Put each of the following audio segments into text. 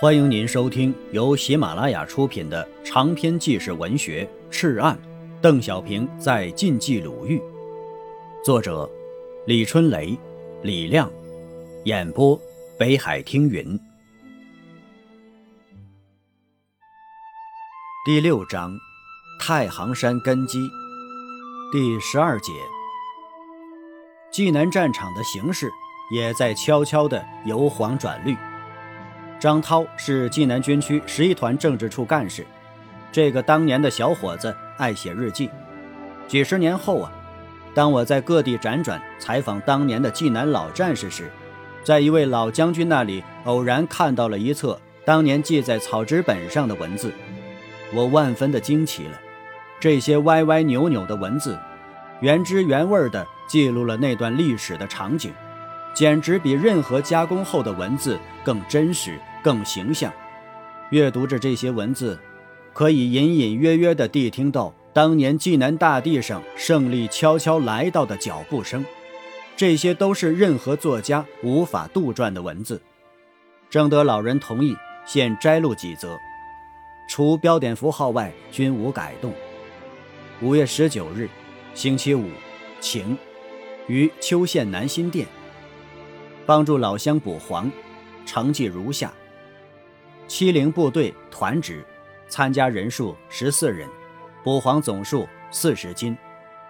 欢迎您收听由喜马拉雅出品的长篇纪实文学《赤案》，邓小平在晋冀鲁豫，作者李春雷、李亮，演播北海听云。第六章，太行山根基，第十二节，济南战场的形势也在悄悄地由黄转绿。张涛是济南军区十一团政治处干事。这个当年的小伙子爱写日记。几十年后啊，当我在各地辗转采访当年的济南老战士时，在一位老将军那里偶然看到了一册当年记在草纸本上的文字，我万分的惊奇了。这些歪歪扭扭的文字，原汁原味地记录了那段历史的场景，简直比任何加工后的文字更真实。更形象。阅读着这些文字，可以隐隐约约地谛听到当年济南大地上胜利悄悄来到的脚步声。这些都是任何作家无法杜撰的文字。征得老人同意，现摘录几则，除标点符号外均无改动。五月十九日，星期五，晴，于邱县南新店，帮助老乡补黄，成绩如下。七零部队团职，参加人数十四人，补黄总数四十斤，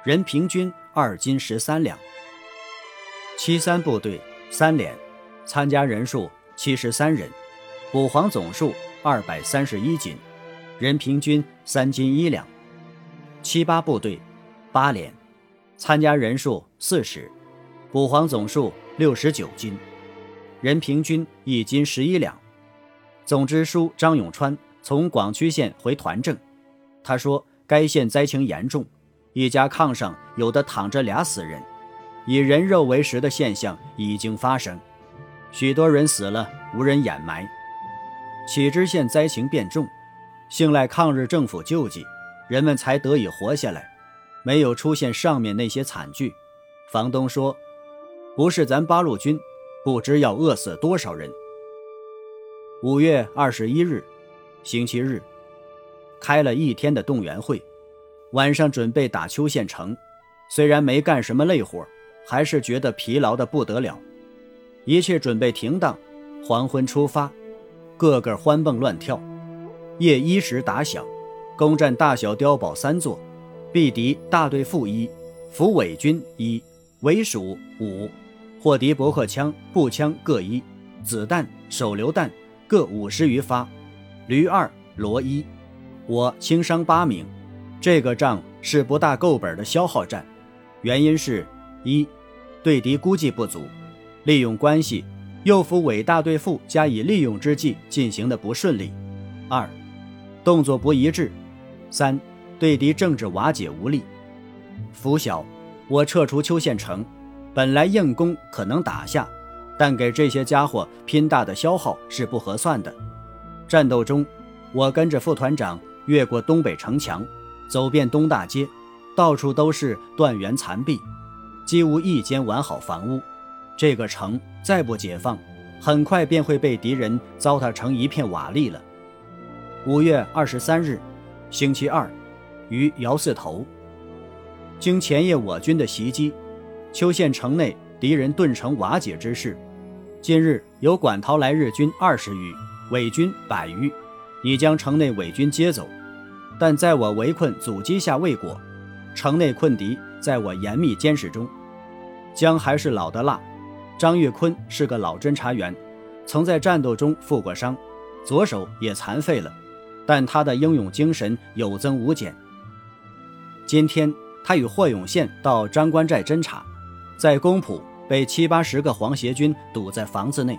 人平均二斤十三两。七三部队三连，参加人数七十三人，补黄总数二百三十一斤，人平均三斤一两。七八部队八连，参加人数四十，补黄总数六十九斤，人平均一斤十一两。总支书张永川从广渠县回团镇，他说该县灾情严重，一家炕上有的躺着俩死人，以人肉为食的现象已经发生，许多人死了无人掩埋。启知县灾情变重，幸赖抗日政府救济，人们才得以活下来，没有出现上面那些惨剧。房东说，不是咱八路军，不知要饿死多少人。五月二十一日，星期日，开了一天的动员会，晚上准备打邱县城。虽然没干什么累活，还是觉得疲劳的不得了。一切准备停当，黄昏出发，个个欢蹦乱跳。夜一时打响，攻占大小碉堡三座，毙敌大队副一，俘伪军一，伪属五，获敌驳壳枪、步枪各一，子弹、手榴弹。各五十余发，驴二罗一，我轻伤八名。这个仗是不大够本的消耗战，原因是：一，对敌估计不足，利用关系诱俘伪大队副加以利用之计进行的不顺利；二，动作不一致；三，对敌政治瓦解无力。拂晓，我撤出邱县城，本来硬攻可能打下。但给这些家伙拼大的消耗是不合算的。战斗中，我跟着副团长越过东北城墙，走遍东大街，到处都是断垣残壁，几无一间完好房屋。这个城再不解放，很快便会被敌人糟蹋成一片瓦砾了。五月二十三日，星期二，于姚四头，经前夜我军的袭击，邱县城内敌人顿成瓦解之势。近日有管陶来日军二十余，伪军百余，已将城内伪军接走，但在我围困阻击下未果。城内困敌在我严密监视中。姜还是老的辣。张岳坤是个老侦察员，曾在战斗中负过伤，左手也残废了，但他的英勇精神有增无减。今天他与霍永宪到张官寨侦察，在公浦。被七八十个皇协军堵在房子内，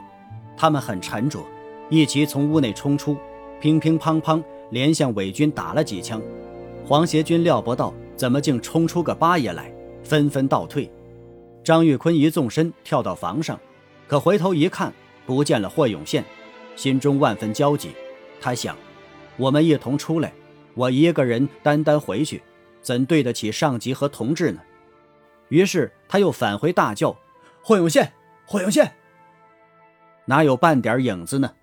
他们很沉着，一齐从屋内冲出，乒乒乓乓连向伪军打了几枪。皇协军料不到怎么竟冲出个八爷来，纷纷倒退。张玉坤一纵身跳到房上，可回头一看，不见了霍永宪，心中万分焦急。他想：我们一同出来，我一个人单单回去，怎对得起上级和同志呢？于是他又返回大叫。霍永宪，霍永宪，哪有半点影子呢？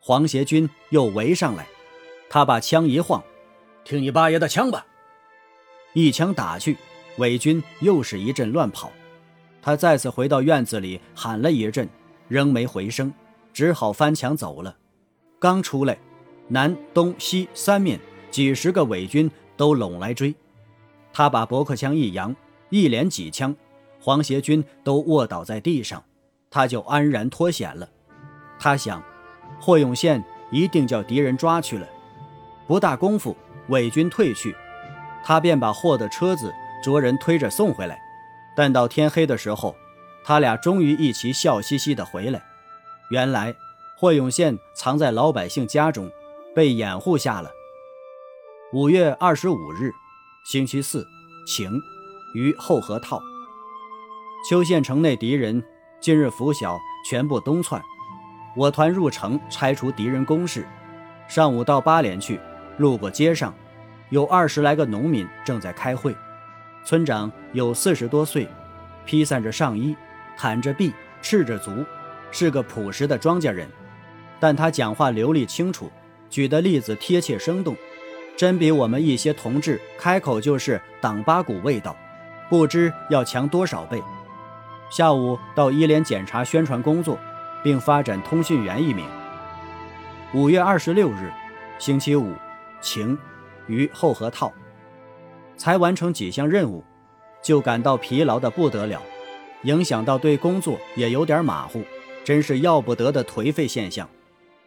黄协军又围上来，他把枪一晃，听你八爷的枪吧！一枪打去，伪军又是一阵乱跑。他再次回到院子里喊了一阵，仍没回声，只好翻墙走了。刚出来，南、东、西三面几十个伪军都拢来追。他把驳壳枪一扬，一连几枪，黄协军都卧倒在地上，他就安然脱险了。他想。霍永宪一定叫敌人抓去了，不大功夫，伪军退去，他便把霍的车子着人推着送回来。但到天黑的时候，他俩终于一起笑嘻嘻地回来。原来霍永宪藏在老百姓家中，被掩护下了。五月二十五日，星期四，晴，于后河套。邱县城内敌人今日拂晓，全部东窜。我团入城拆除敌人工事，上午到八连去，路过街上，有二十来个农民正在开会。村长有四十多岁，披散着上衣，袒着臂，赤着足，是个朴实的庄稼人。但他讲话流利清楚，举的例子贴切生动，真比我们一些同志开口就是党八股味道，不知要强多少倍。下午到一连检查宣传工作。并发展通讯员一名。五月二十六日，星期五，晴，于后河套，才完成几项任务，就感到疲劳的不得了，影响到对工作也有点马虎，真是要不得的颓废现象。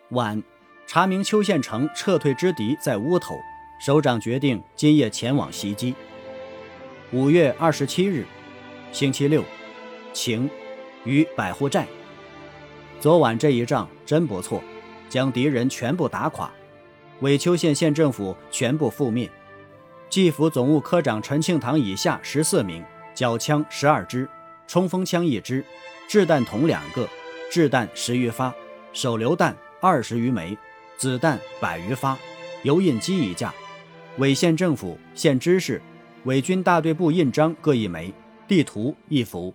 晚，查明邱县城撤退之敌在屋头，首长决定今夜前往袭击。五月二十七日，星期六，晴，于百户寨。昨晚这一仗真不错，将敌人全部打垮，尾丘县县政府全部覆灭。蓟府总务科长陈庆堂以下十四名，缴枪十二支，冲锋枪一支，掷弹筒两个，掷弹十余发，手榴弹二十余枚，子弹百余发，油印机一架。伪县政府、县知事、伪军大队部印章各一枚，地图一幅。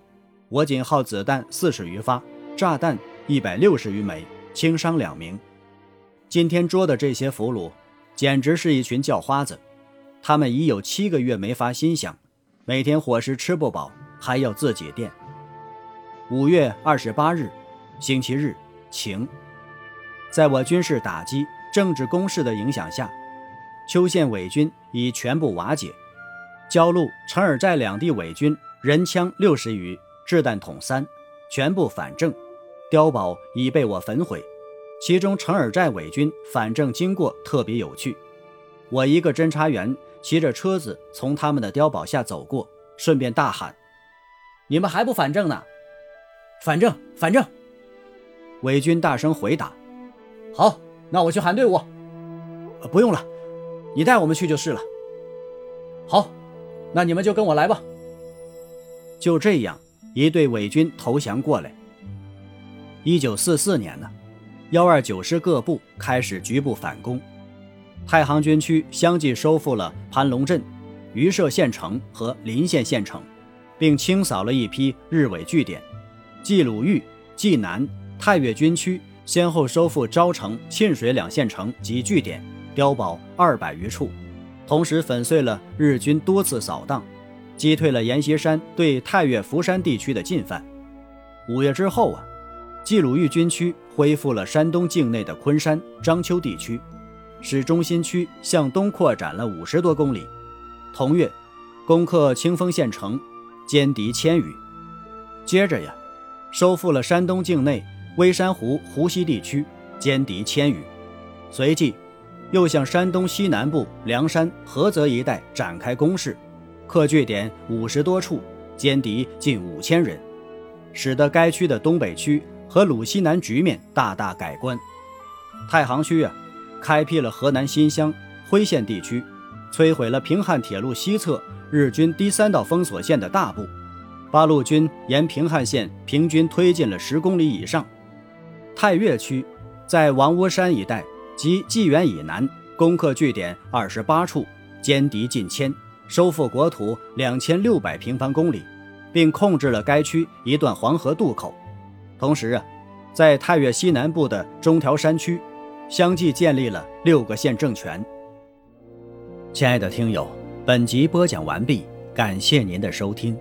我仅耗子弹四十余发，炸弹。一百六十余枚，轻伤两名。今天捉的这些俘虏，简直是一群叫花子。他们已有七个月没发薪饷，每天伙食吃不饱，还要自己垫。五月二十八日，星期日，晴。在我军事打击、政治攻势的影响下，邱县伪军已全部瓦解。焦路、陈尔寨两地伪军人枪六十余，掷弹筒三，全部反正。碉堡已被我焚毁，其中陈尔寨伪军反正经过特别有趣。我一个侦察员骑着车子从他们的碉堡下走过，顺便大喊：“你们还不反正呢？”“反正，反正。”伪军大声回答。“好，那我去喊队伍。”“不用了，你带我们去就是了。”“好，那你们就跟我来吧。”就这样，一队伪军投降过来。一九四四年呢，幺二九师各部开始局部反攻，太行军区相继收复了盘龙镇、榆社县城和临县县城，并清扫了一批日伪据点。冀鲁豫、冀南、太岳军区先后收复昭城、沁水两县城及据点，碉堡二百余处，同时粉碎了日军多次扫荡，击退了阎锡山对太岳、福山地区的进犯。五月之后啊。冀鲁豫军区恢复了山东境内的昆山、章丘地区，使中心区向东扩展了五十多公里。同月，攻克清丰县城，歼敌千余。接着呀，收复了山东境内微山湖、湖西地区，歼敌千余。随即，又向山东西南部梁山、菏泽一带展开攻势，克据点五十多处，歼敌近五千人，使得该区的东北区。和鲁西南局面大大改观。太行区啊，开辟了河南新乡、辉县地区，摧毁了平汉铁路西侧日军第三道封锁线的大部。八路军沿平汉线平均推进了十公里以上。太岳区在王屋山一带及济源以南攻克据点二十八处，歼敌近千，收复国土两千六百平方公里，并控制了该区一段黄河渡口。同时啊，在太岳西南部的中条山区相继建立了六个县政权。亲爱的听友，本集播讲完毕，感谢您的收听。